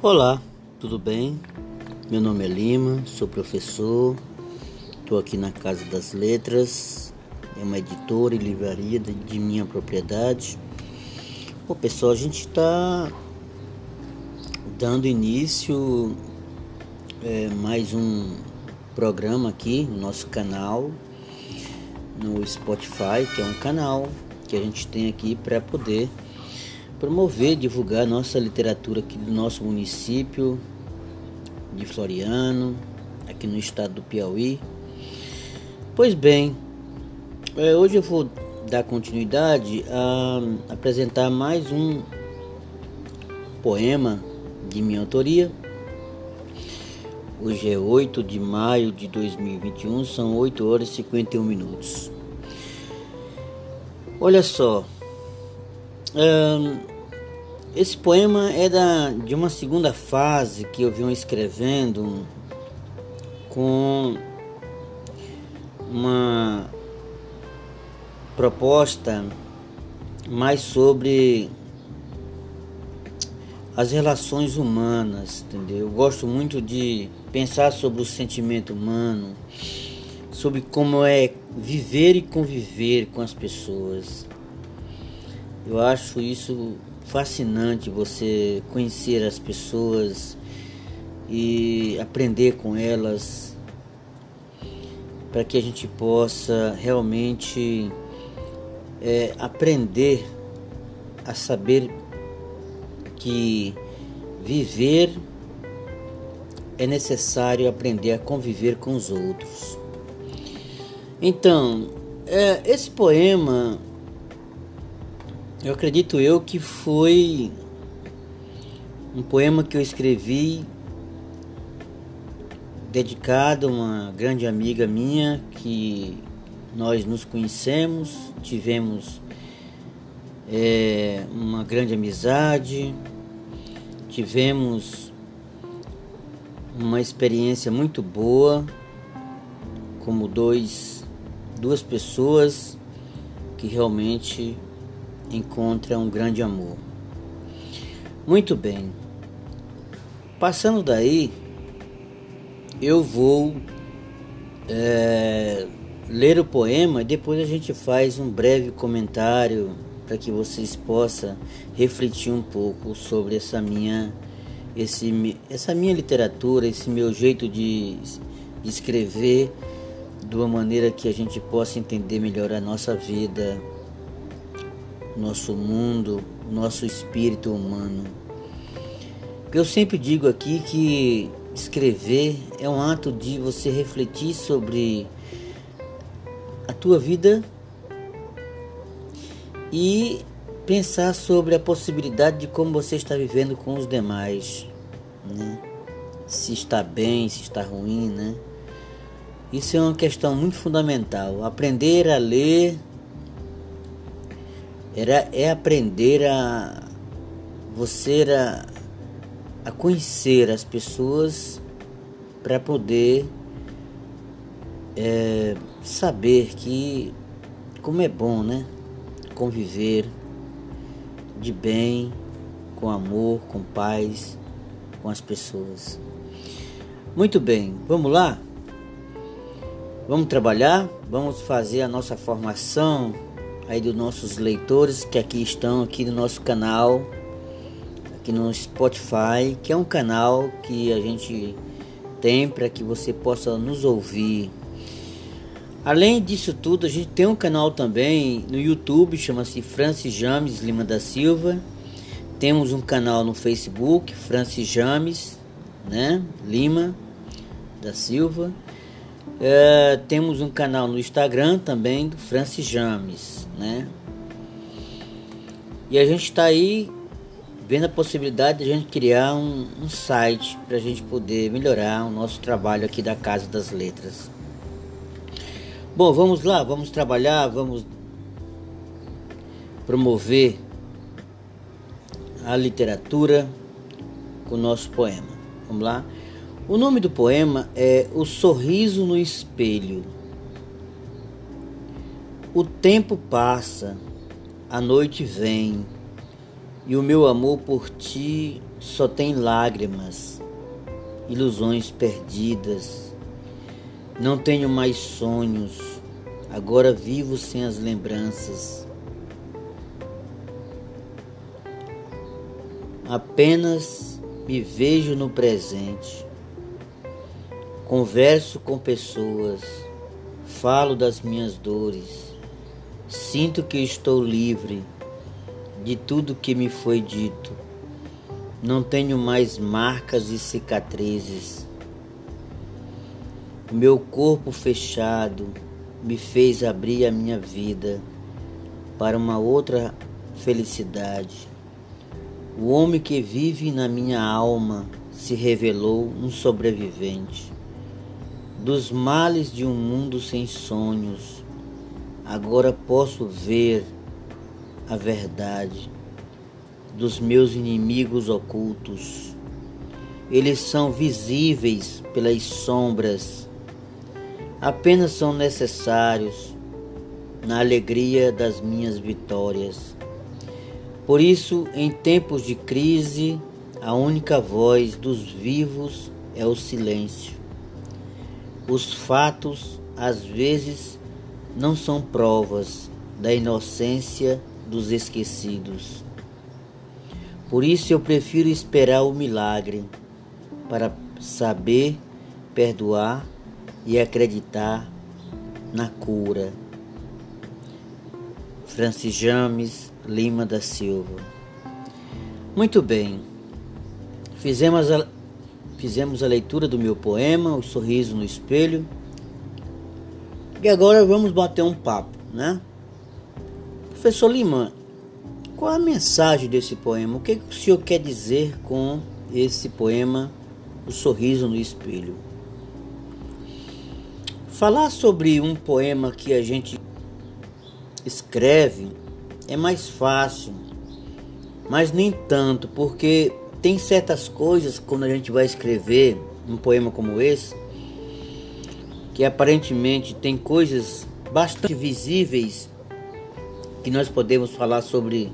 Olá, tudo bem? Meu nome é Lima, sou professor, estou aqui na Casa das Letras, é uma editora e livraria de, de minha propriedade. Bom, pessoal, a gente está dando início é, mais um programa aqui no nosso canal, no Spotify, que é um canal que a gente tem aqui para poder promover, divulgar nossa literatura aqui do nosso município de Floriano, aqui no estado do Piauí. Pois bem, é, hoje eu vou dar continuidade a apresentar mais um poema de minha autoria. Hoje é 8 de maio de 2021, são 8 horas e 51 minutos. Olha só, esse poema é da, de uma segunda fase que eu venho escrevendo com uma proposta mais sobre as relações humanas, entendeu? Eu gosto muito de pensar sobre o sentimento humano, sobre como é viver e conviver com as pessoas. Eu acho isso fascinante você conhecer as pessoas e aprender com elas para que a gente possa realmente é, aprender a saber que viver é necessário aprender a conviver com os outros. Então, é, esse poema eu acredito eu que foi um poema que eu escrevi dedicado a uma grande amiga minha que nós nos conhecemos, tivemos é, uma grande amizade, tivemos uma experiência muito boa como dois duas pessoas que realmente encontra um grande amor. Muito bem. Passando daí, eu vou é, ler o poema e depois a gente faz um breve comentário para que vocês possam refletir um pouco sobre essa minha, esse, essa minha literatura, esse meu jeito de, de escrever de uma maneira que a gente possa entender melhor a nossa vida, nosso mundo, nosso espírito humano. Eu sempre digo aqui que escrever é um ato de você refletir sobre a tua vida e pensar sobre a possibilidade de como você está vivendo com os demais, né? Se está bem, se está ruim, né? Isso é uma questão muito fundamental. Aprender a ler era, é aprender a você a, a conhecer as pessoas para poder é, saber que como é bom, né? Conviver de bem, com amor, com paz, com as pessoas. Muito bem, vamos lá? Vamos trabalhar? Vamos fazer a nossa formação aí dos nossos leitores que aqui estão aqui no nosso canal, aqui no Spotify, que é um canal que a gente tem para que você possa nos ouvir. Além disso tudo, a gente tem um canal também no YouTube, chama-se Francis James Lima da Silva. Temos um canal no Facebook, Francis James, né, Lima da Silva. É, temos um canal no Instagram também do Francis James, né? E a gente está aí vendo a possibilidade de a gente criar um, um site para a gente poder melhorar o nosso trabalho aqui da Casa das Letras. Bom, vamos lá, vamos trabalhar, vamos promover a literatura com o nosso poema. Vamos lá? O nome do poema é O Sorriso no Espelho. O tempo passa, a noite vem, e o meu amor por ti só tem lágrimas, ilusões perdidas. Não tenho mais sonhos, agora vivo sem as lembranças. Apenas me vejo no presente. Converso com pessoas, falo das minhas dores, sinto que estou livre de tudo que me foi dito. Não tenho mais marcas e cicatrizes. Meu corpo fechado me fez abrir a minha vida para uma outra felicidade. O homem que vive na minha alma se revelou um sobrevivente. Dos males de um mundo sem sonhos, agora posso ver a verdade dos meus inimigos ocultos. Eles são visíveis pelas sombras, apenas são necessários na alegria das minhas vitórias. Por isso, em tempos de crise, a única voz dos vivos é o silêncio. Os fatos, às vezes, não são provas da inocência dos esquecidos. Por isso eu prefiro esperar o milagre para saber perdoar e acreditar na cura. Francis James Lima da Silva. Muito bem. Fizemos a, fizemos a leitura do meu poema, O Sorriso no Espelho. E agora vamos bater um papo, né? Professor Lima, qual a mensagem desse poema? O que o senhor quer dizer com esse poema, O Sorriso no Espelho? Falar sobre um poema que a gente escreve é mais fácil, mas nem tanto, porque tem certas coisas quando a gente vai escrever um poema como esse, que aparentemente tem coisas bastante visíveis que nós podemos falar sobre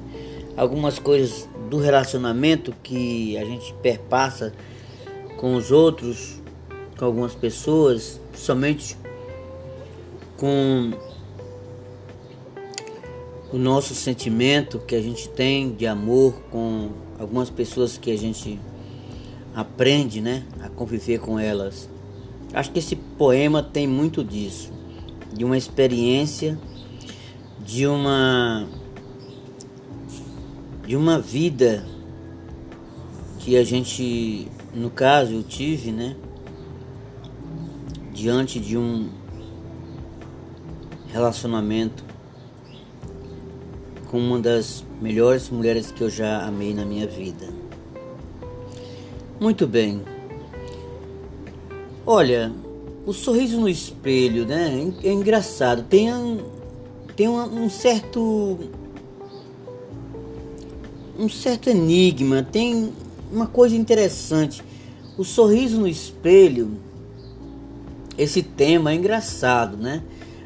algumas coisas do relacionamento que a gente perpassa com os outros, com algumas pessoas, somente com o nosso sentimento que a gente tem de amor com algumas pessoas que a gente aprende, né, a conviver com elas. Acho que esse poema tem muito disso, de uma experiência de uma de uma vida que a gente, no caso, eu tive, né, diante de um relacionamento com uma das melhores mulheres que eu já amei na minha vida. Muito bem. Olha, o sorriso no espelho, né? É engraçado. Tem um, tem um certo um certo enigma, tem uma coisa interessante. O sorriso no espelho, esse tema é engraçado, né?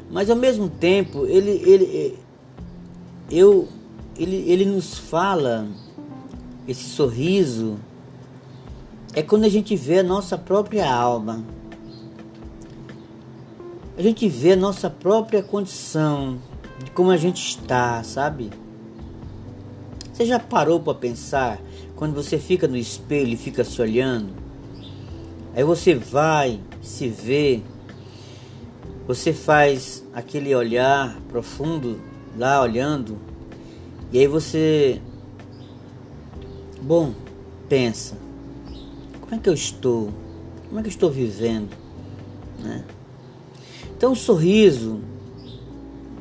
Mas ao mesmo tempo, ele ele eu ele, ele nos fala esse sorriso é quando a gente vê a nossa própria alma. A gente vê a nossa própria condição, de como a gente está, sabe? Você já parou para pensar quando você fica no espelho e fica se olhando? Aí você vai, se vê, você faz aquele olhar profundo lá olhando, e aí você, bom, pensa, como é que eu estou? Como é que eu estou vivendo? Né? Então o sorriso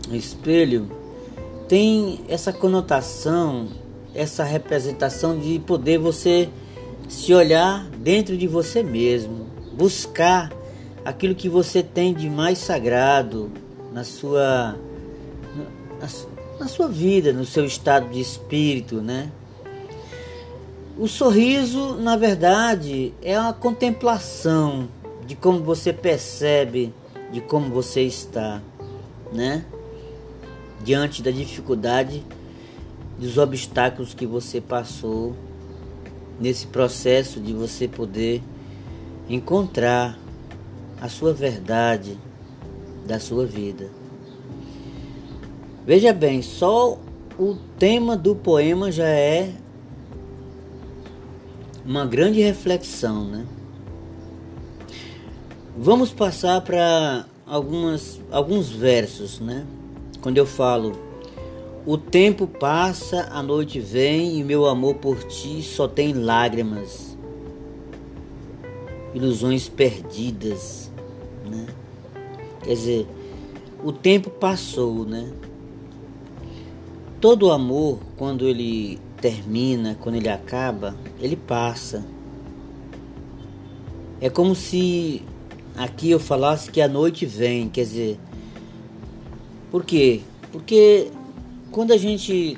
no espelho tem essa conotação, essa representação de poder você se olhar dentro de você mesmo, buscar aquilo que você tem de mais sagrado na sua na, sua vida, no seu estado de espírito, né? O sorriso, na verdade, é uma contemplação de como você percebe, de como você está, né? diante da dificuldade dos obstáculos que você passou nesse processo de você poder encontrar a sua verdade da sua vida. Veja bem, só o tema do poema já é uma grande reflexão, né? Vamos passar para algumas alguns versos, né? Quando eu falo o tempo passa, a noite vem e meu amor por ti só tem lágrimas, ilusões perdidas, né? Quer dizer, o tempo passou, né? Todo amor, quando ele termina, quando ele acaba, ele passa. É como se aqui eu falasse que a noite vem, quer dizer, por quê? Porque quando a gente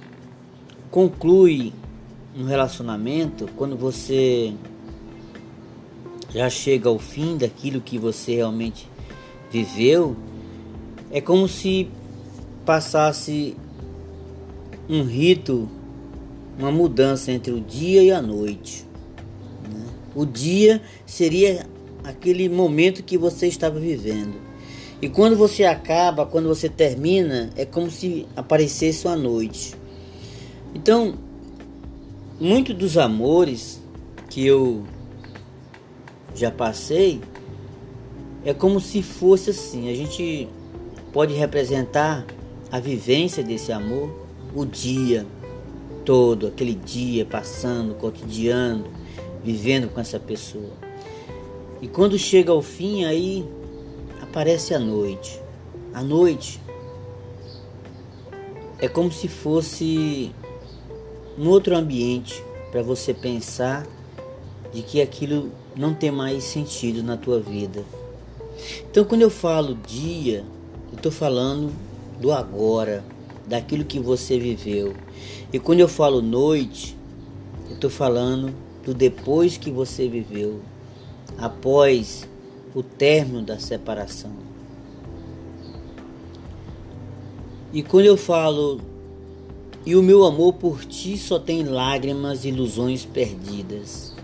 conclui um relacionamento, quando você já chega ao fim daquilo que você realmente viveu, é como se passasse um rito, uma mudança entre o dia e a noite. Né? O dia seria aquele momento que você estava vivendo. E quando você acaba, quando você termina, é como se aparecesse uma noite. Então, muito dos amores que eu já passei é como se fosse assim. A gente pode representar a vivência desse amor, o dia todo, aquele dia passando, cotidiano, vivendo com essa pessoa. E quando chega ao fim, aí aparece a noite. A noite é como se fosse um outro ambiente para você pensar de que aquilo não tem mais sentido na tua vida. Então, quando eu falo dia, eu estou falando do agora, daquilo que você viveu. E quando eu falo noite, eu estou falando do depois que você viveu, após o término da separação. E quando eu falo, e o meu amor por ti só tem lágrimas e ilusões perdidas.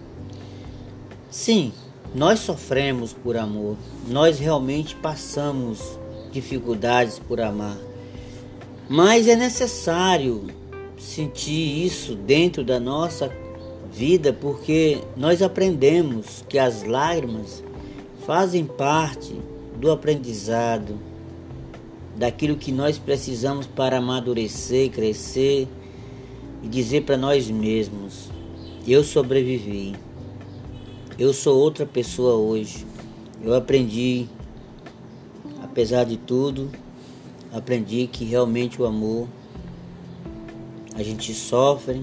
Sim, nós sofremos por amor, nós realmente passamos dificuldades por amar, mas é necessário sentir isso dentro da nossa vida porque nós aprendemos que as lágrimas fazem parte do aprendizado, daquilo que nós precisamos para amadurecer, crescer e dizer para nós mesmos: eu sobrevivi. Eu sou outra pessoa hoje. Eu aprendi, apesar de tudo, aprendi que realmente o amor a gente sofre,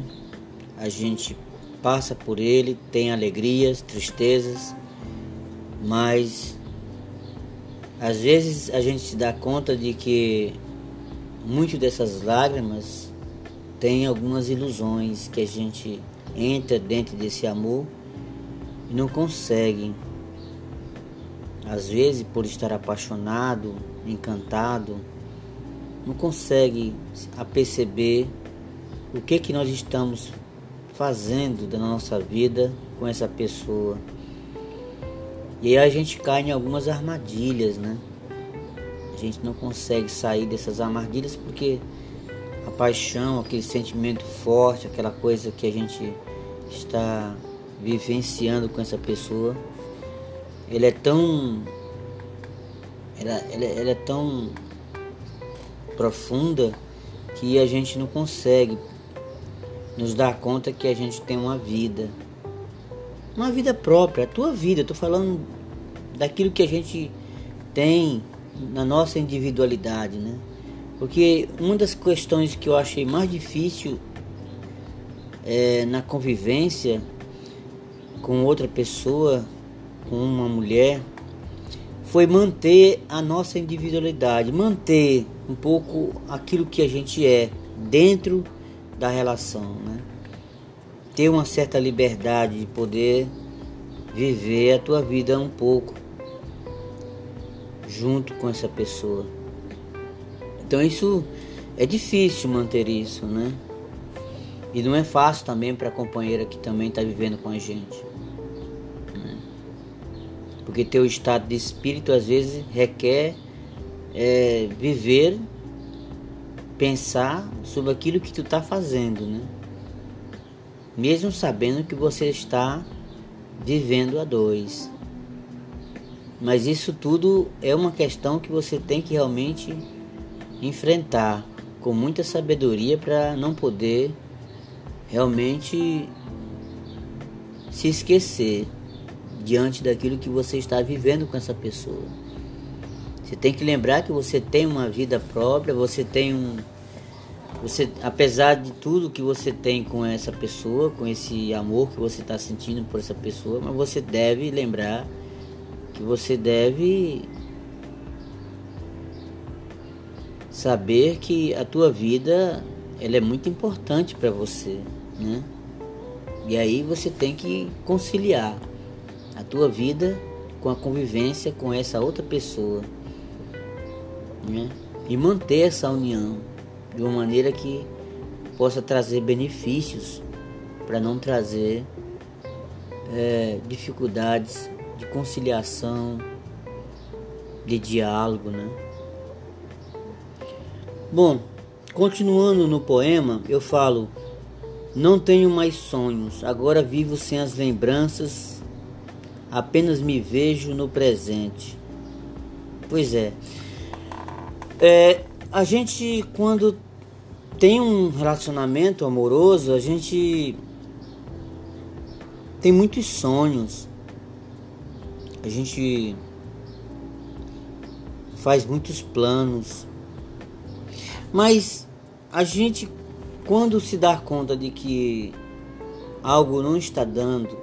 a gente passa por ele, tem alegrias, tristezas, mas às vezes a gente se dá conta de que muito dessas lágrimas tem algumas ilusões que a gente entra dentro desse amor e não consegue. Às vezes, por estar apaixonado, encantado, não consegue a perceber o que que nós estamos fazendo da nossa vida com essa pessoa. E aí a gente cai em algumas armadilhas, né? A gente não consegue sair dessas armadilhas porque a paixão, aquele sentimento forte, aquela coisa que a gente está vivenciando com essa pessoa, ele é tão ela, ela, ela é tão profunda que a gente não consegue nos dar conta que a gente tem uma vida uma vida própria, a tua vida. Estou falando daquilo que a gente tem na nossa individualidade, né? Porque uma das questões que eu achei mais difícil é, na convivência com outra pessoa, com uma mulher, foi manter a nossa individualidade, manter um pouco aquilo que a gente é dentro da relação, né? ter uma certa liberdade de poder viver a tua vida um pouco junto com essa pessoa. Então isso é difícil manter isso, né? E não é fácil também para a companheira que também está vivendo com a gente. Né? Porque teu estado de espírito às vezes requer é, viver, pensar sobre aquilo que tu está fazendo, né? Mesmo sabendo que você está vivendo a dois. Mas isso tudo é uma questão que você tem que realmente enfrentar com muita sabedoria para não poder realmente se esquecer diante daquilo que você está vivendo com essa pessoa. Você tem que lembrar que você tem uma vida própria, você tem um você apesar de tudo que você tem com essa pessoa, com esse amor que você está sentindo por essa pessoa, mas você deve lembrar que você deve saber que a tua vida ela é muito importante para você, né? E aí você tem que conciliar a tua vida com a convivência com essa outra pessoa, né? E manter essa união de uma maneira que possa trazer benefícios para não trazer é, dificuldades de conciliação, de diálogo, né? Bom, continuando no poema, eu falo: Não tenho mais sonhos, agora vivo sem as lembranças, apenas me vejo no presente. Pois é. É a gente, quando tem um relacionamento amoroso, a gente tem muitos sonhos. A gente faz muitos planos. Mas a gente, quando se dá conta de que algo não está dando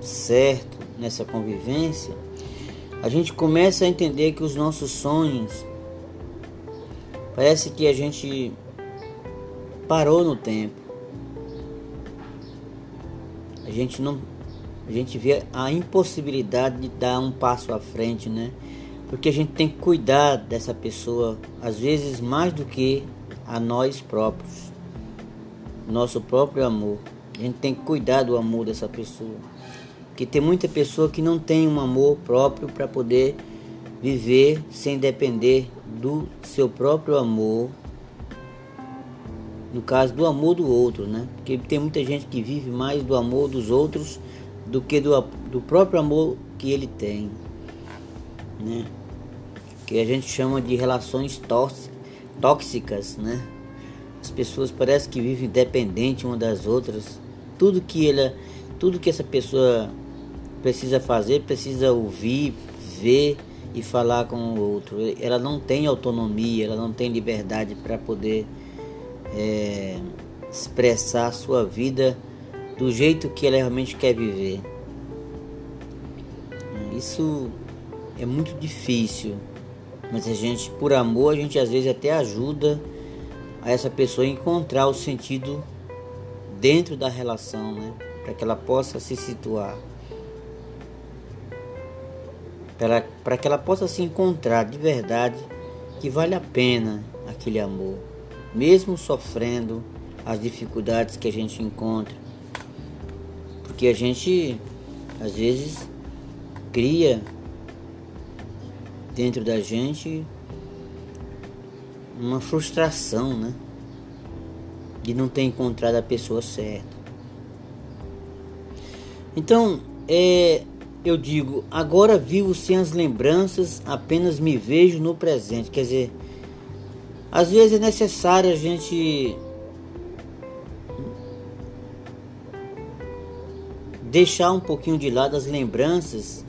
certo nessa convivência, a gente começa a entender que os nossos sonhos parece que a gente parou no tempo. A gente não a gente vê a impossibilidade de dar um passo à frente, né? porque a gente tem que cuidar dessa pessoa, às vezes mais do que a nós próprios, nosso próprio amor. A gente tem que cuidar do amor dessa pessoa, porque tem muita pessoa que não tem um amor próprio para poder viver sem depender do seu próprio amor, no caso do amor do outro, né? Porque tem muita gente que vive mais do amor dos outros do que do, do próprio amor que ele tem né? Que a gente chama de relações tóxicas, né? As pessoas parecem que vivem dependente uma das outras. Tudo que ela, tudo que essa pessoa precisa fazer, precisa ouvir, ver e falar com o outro. Ela não tem autonomia, ela não tem liberdade para poder é, expressar a sua vida do jeito que ela realmente quer viver. Isso é muito difícil, mas a gente, por amor, a gente às vezes até ajuda a essa pessoa a encontrar o sentido dentro da relação, né? Para que ela possa se situar. Para que ela possa se encontrar de verdade que vale a pena aquele amor, mesmo sofrendo as dificuldades que a gente encontra. Porque a gente às vezes cria dentro da gente uma frustração, né? De não ter encontrado a pessoa certa. Então, é, eu digo, agora vivo sem as lembranças, apenas me vejo no presente. Quer dizer, às vezes é necessário a gente deixar um pouquinho de lado as lembranças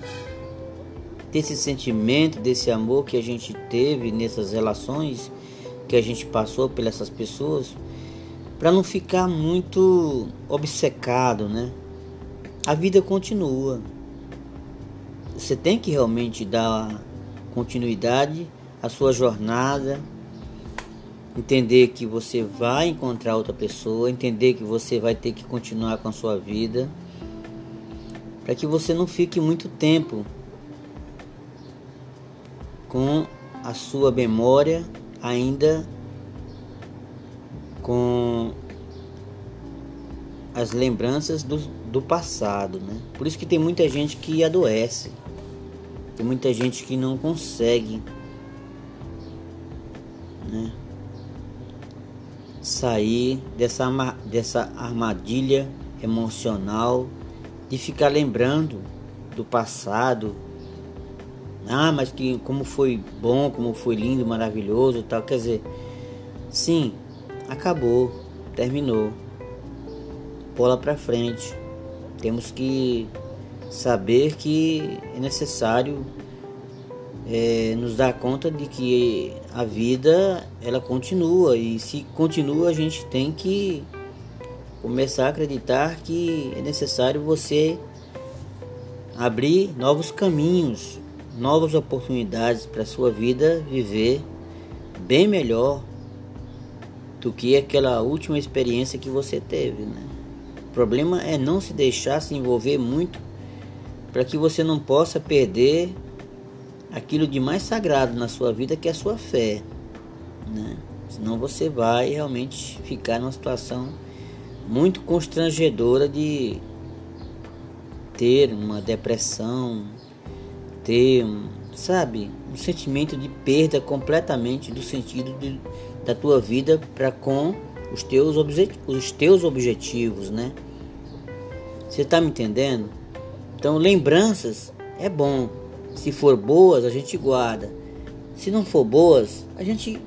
desse sentimento, desse amor que a gente teve nessas relações que a gente passou pelas essas pessoas, para não ficar muito obcecado, né? A vida continua. Você tem que realmente dar continuidade à sua jornada, entender que você vai encontrar outra pessoa, entender que você vai ter que continuar com a sua vida, para que você não fique muito tempo com a sua memória ainda com as lembranças do, do passado, né? Por isso que tem muita gente que adoece, tem muita gente que não consegue, né? Sair dessa, dessa armadilha emocional de ficar lembrando do passado. Ah, mas que como foi bom, como foi lindo, maravilhoso, tal. Quer dizer, sim, acabou, terminou. Bola para frente. Temos que saber que é necessário é, nos dar conta de que a vida ela continua e se continua a gente tem que começar a acreditar que é necessário você abrir novos caminhos, novas oportunidades para sua vida viver bem melhor do que aquela última experiência que você teve. Né? O problema é não se deixar se envolver muito para que você não possa perder aquilo de mais sagrado na sua vida que é a sua fé. Né? Senão você vai realmente ficar numa situação muito constrangedora de ter uma depressão, ter, sabe, um sentimento de perda completamente do sentido de, da tua vida para com os teus, os teus objetivos, né? Você está me entendendo? Então, lembranças é bom. Se for boas, a gente guarda. Se não for boas, a gente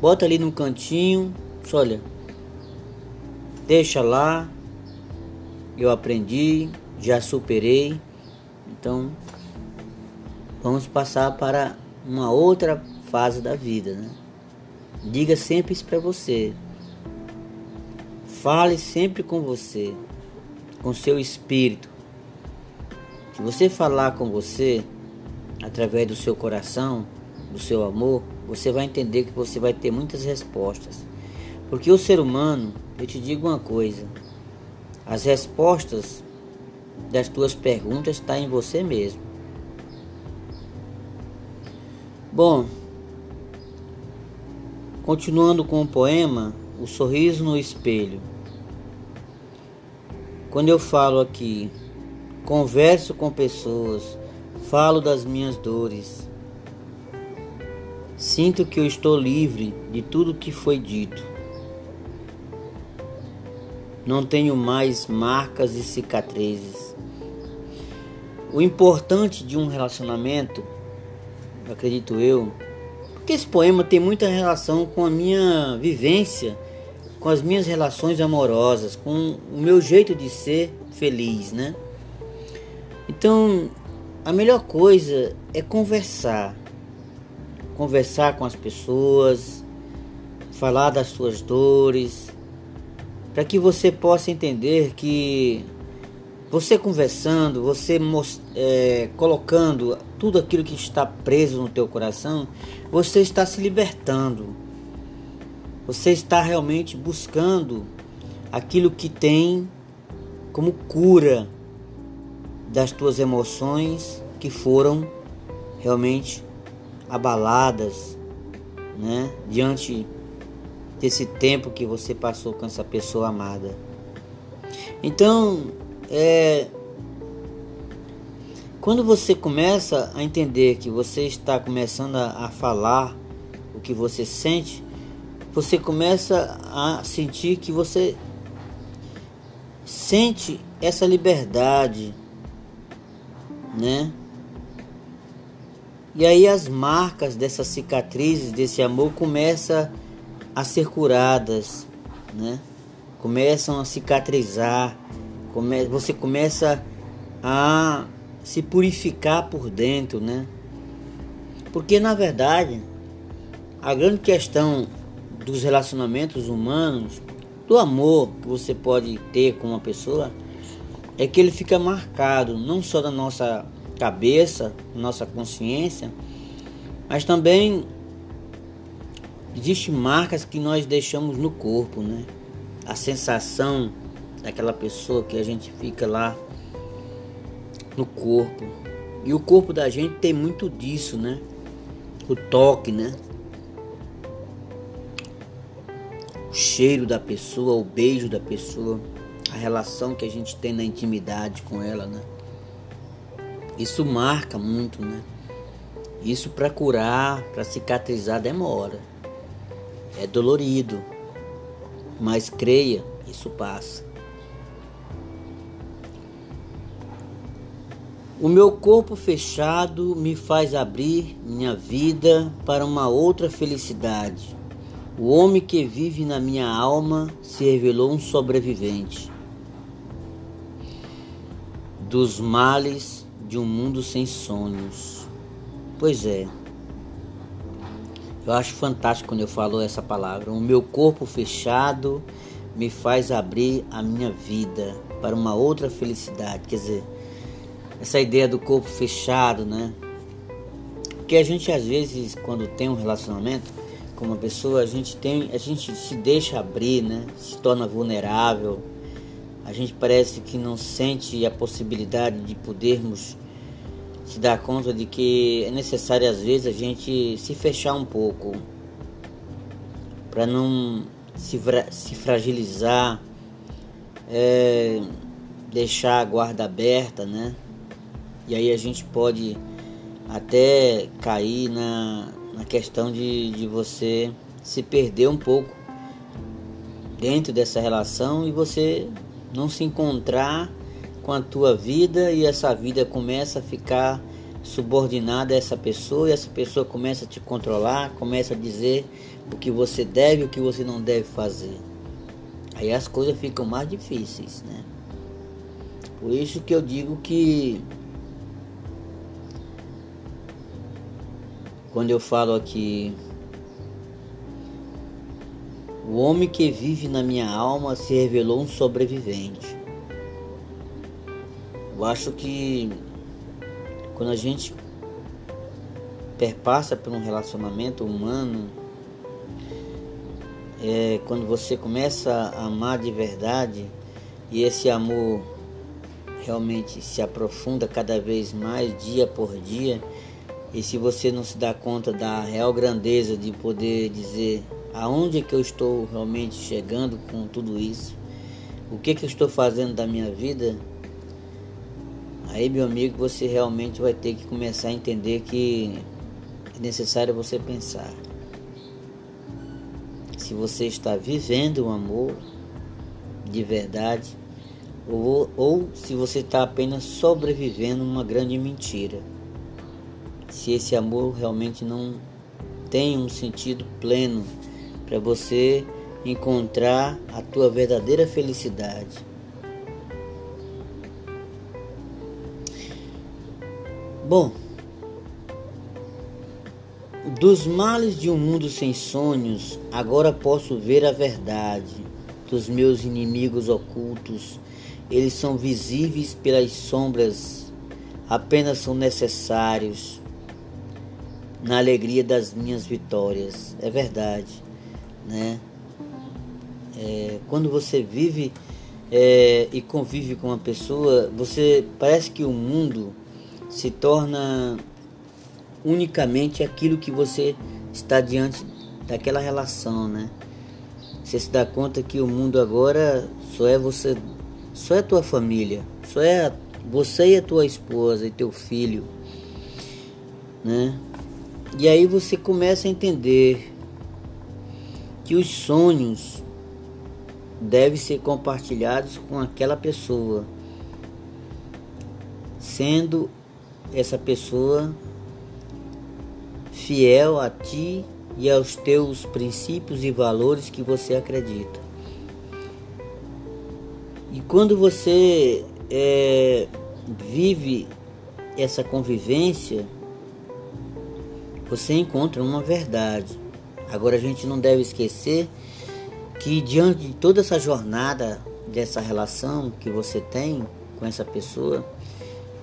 bota ali no cantinho. Olha, deixa lá, eu aprendi, já superei. Então, vamos passar para uma outra fase da vida, né? Diga sempre isso para você. Fale sempre com você, com seu espírito. Se você falar com você através do seu coração, do seu amor, você vai entender que você vai ter muitas respostas. Porque o ser humano, eu te digo uma coisa, as respostas das tuas perguntas estão tá em você mesmo. Bom, continuando com o poema, o sorriso no espelho. Quando eu falo aqui, converso com pessoas, falo das minhas dores, sinto que eu estou livre de tudo que foi dito não tenho mais marcas e cicatrizes. O importante de um relacionamento, acredito eu, porque esse poema tem muita relação com a minha vivência, com as minhas relações amorosas, com o meu jeito de ser feliz, né? Então, a melhor coisa é conversar. Conversar com as pessoas, falar das suas dores, para que você possa entender que você conversando, você é, colocando tudo aquilo que está preso no teu coração, você está se libertando. Você está realmente buscando aquilo que tem como cura das tuas emoções que foram realmente abaladas, né, diante desse tempo que você passou com essa pessoa amada. Então, é, quando você começa a entender que você está começando a, a falar o que você sente, você começa a sentir que você sente essa liberdade, né? E aí as marcas dessas cicatrizes, desse amor começa a ser curadas, né? Começam a cicatrizar, come, você começa a se purificar por dentro, né? Porque na verdade, a grande questão dos relacionamentos humanos, do amor que você pode ter com uma pessoa, é que ele fica marcado não só na nossa cabeça, na nossa consciência, mas também Existem marcas que nós deixamos no corpo, né? A sensação daquela pessoa que a gente fica lá no corpo. E o corpo da gente tem muito disso, né? O toque, né? cheiro da pessoa, o beijo da pessoa, a relação que a gente tem na intimidade com ela, né? Isso marca muito, né? Isso para curar, para cicatrizar demora. É dolorido. Mas creia, isso passa. O meu corpo fechado me faz abrir minha vida para uma outra felicidade. O homem que vive na minha alma se revelou um sobrevivente dos males de um mundo sem sonhos. Pois é. Eu acho fantástico quando eu falo essa palavra. O meu corpo fechado me faz abrir a minha vida para uma outra felicidade. Quer dizer, essa ideia do corpo fechado, né? Porque a gente às vezes quando tem um relacionamento com uma pessoa, a gente tem, a gente se deixa abrir, né? Se torna vulnerável. A gente parece que não sente a possibilidade de podermos se dar conta de que é necessário às vezes a gente se fechar um pouco para não se, se fragilizar, é, deixar a guarda aberta, né? E aí a gente pode até cair na, na questão de, de você se perder um pouco dentro dessa relação e você não se encontrar com a tua vida e essa vida começa a ficar subordinada a essa pessoa e essa pessoa começa a te controlar, começa a dizer o que você deve e o que você não deve fazer. Aí as coisas ficam mais difíceis, né? Por isso que eu digo que quando eu falo aqui o homem que vive na minha alma se revelou um sobrevivente. Eu acho que quando a gente perpassa por um relacionamento humano, é quando você começa a amar de verdade e esse amor realmente se aprofunda cada vez mais dia por dia, e se você não se dá conta da real grandeza de poder dizer aonde é que eu estou realmente chegando com tudo isso, o que, que eu estou fazendo da minha vida, aí meu amigo, você realmente vai ter que começar a entender que é necessário você pensar. Se você está vivendo um amor de verdade, ou, ou se você está apenas sobrevivendo uma grande mentira. Se esse amor realmente não tem um sentido pleno para você encontrar a tua verdadeira felicidade. Bom, dos males de um mundo sem sonhos, agora posso ver a verdade dos meus inimigos ocultos. Eles são visíveis pelas sombras, apenas são necessários na alegria das minhas vitórias. É verdade, né? É, quando você vive é, e convive com uma pessoa, você parece que o mundo se torna unicamente aquilo que você está diante daquela relação, né? Você se dá conta que o mundo agora só é você, só é tua família, só é você e a tua esposa e teu filho, né? E aí você começa a entender que os sonhos devem ser compartilhados com aquela pessoa, sendo essa pessoa fiel a ti e aos teus princípios e valores que você acredita. E quando você é, vive essa convivência, você encontra uma verdade. Agora a gente não deve esquecer que diante de toda essa jornada dessa relação que você tem com essa pessoa,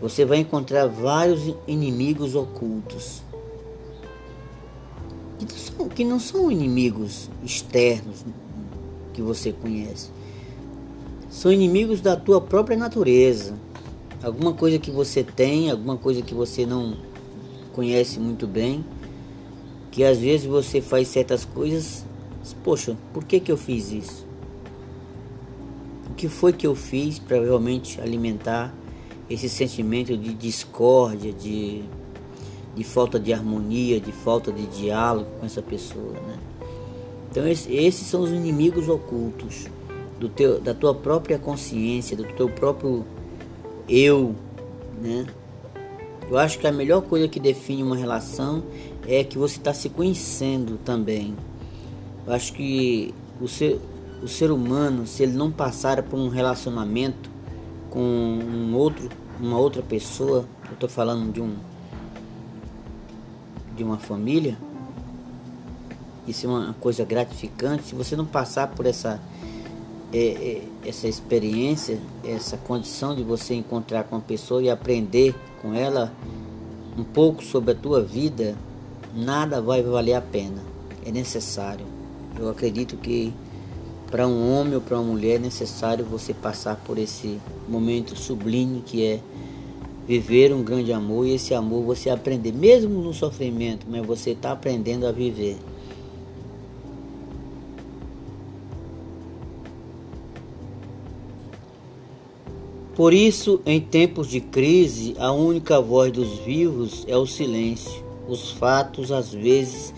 você vai encontrar vários inimigos ocultos. Que não são, que não são inimigos externos que você conhece. São inimigos da tua própria natureza. Alguma coisa que você tem, alguma coisa que você não conhece muito bem, que às vezes você faz certas coisas Poxa, por que, que eu fiz isso? O que foi que eu fiz para realmente alimentar esse sentimento de discórdia, de, de falta de harmonia, de falta de diálogo com essa pessoa, né? Então esses são os inimigos ocultos do teu, da tua própria consciência, do teu próprio eu, né? Eu acho que a melhor coisa que define uma relação é que você está se conhecendo também. Eu acho que o ser, o ser humano, se ele não passar por um relacionamento com um outro, uma outra pessoa, eu estou falando de um de uma família, isso é uma coisa gratificante. Se você não passar por essa é, é, essa experiência, essa condição de você encontrar com a pessoa e aprender com ela um pouco sobre a tua vida, nada vai valer a pena. É necessário. Eu acredito que para um homem ou para uma mulher é necessário você passar por esse momento sublime que é viver um grande amor e esse amor você aprender, mesmo no sofrimento, mas você está aprendendo a viver. Por isso, em tempos de crise, a única voz dos vivos é o silêncio. Os fatos, às vezes,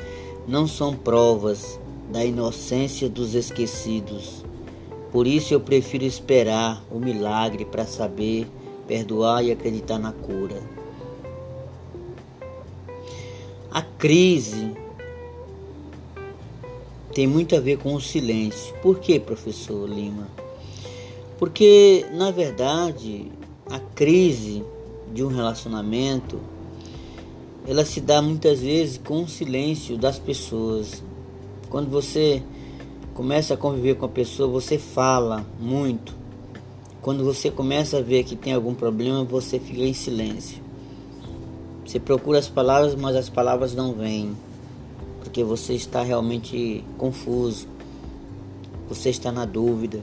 não são provas da inocência dos esquecidos. Por isso, eu prefiro esperar o milagre para saber perdoar e acreditar na cura. A crise tem muito a ver com o silêncio. Por que, professor Lima? Porque, na verdade, a crise de um relacionamento ela se dá muitas vezes com o silêncio das pessoas. Quando você começa a conviver com a pessoa, você fala muito. Quando você começa a ver que tem algum problema, você fica em silêncio. Você procura as palavras, mas as palavras não vêm, porque você está realmente confuso. Você está na dúvida.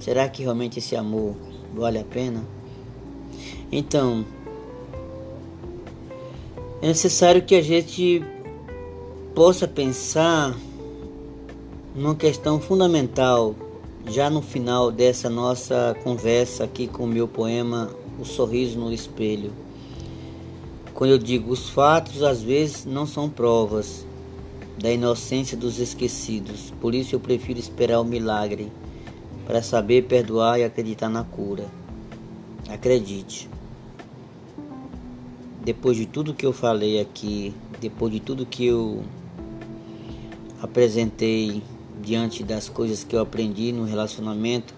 Será que realmente esse amor vale a pena? Então, é necessário que a gente possa pensar numa questão fundamental já no final dessa nossa conversa aqui com o meu poema O Sorriso no Espelho. Quando eu digo os fatos às vezes não são provas da inocência dos esquecidos, por isso eu prefiro esperar o milagre para saber perdoar e acreditar na cura. Acredite. Depois de tudo que eu falei aqui, depois de tudo que eu apresentei diante das coisas que eu aprendi no relacionamento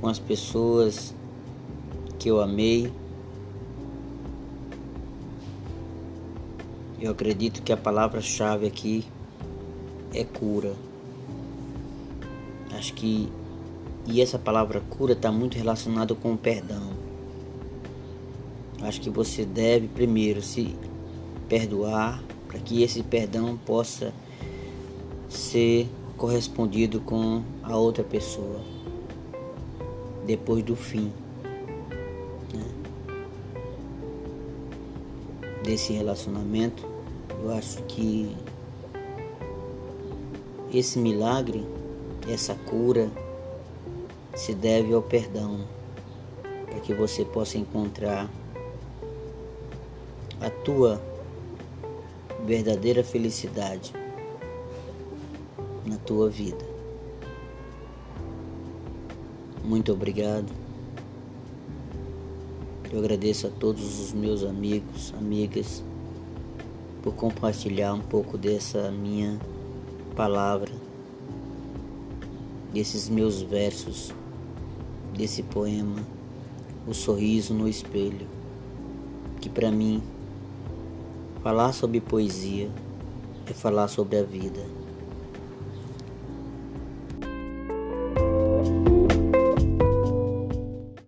com as pessoas que eu amei, eu acredito que a palavra-chave aqui é cura. Acho que e essa palavra cura está muito relacionado com o perdão. Acho que você deve primeiro se perdoar para que esse perdão possa ser correspondido com a outra pessoa depois do fim né? desse relacionamento. Eu acho que esse milagre essa cura se deve ao perdão, para que você possa encontrar a tua verdadeira felicidade na tua vida. Muito obrigado. Eu agradeço a todos os meus amigos, amigas, por compartilhar um pouco dessa minha palavra desses meus versos, desse poema, O Sorriso no Espelho, que para mim, falar sobre poesia é falar sobre a vida.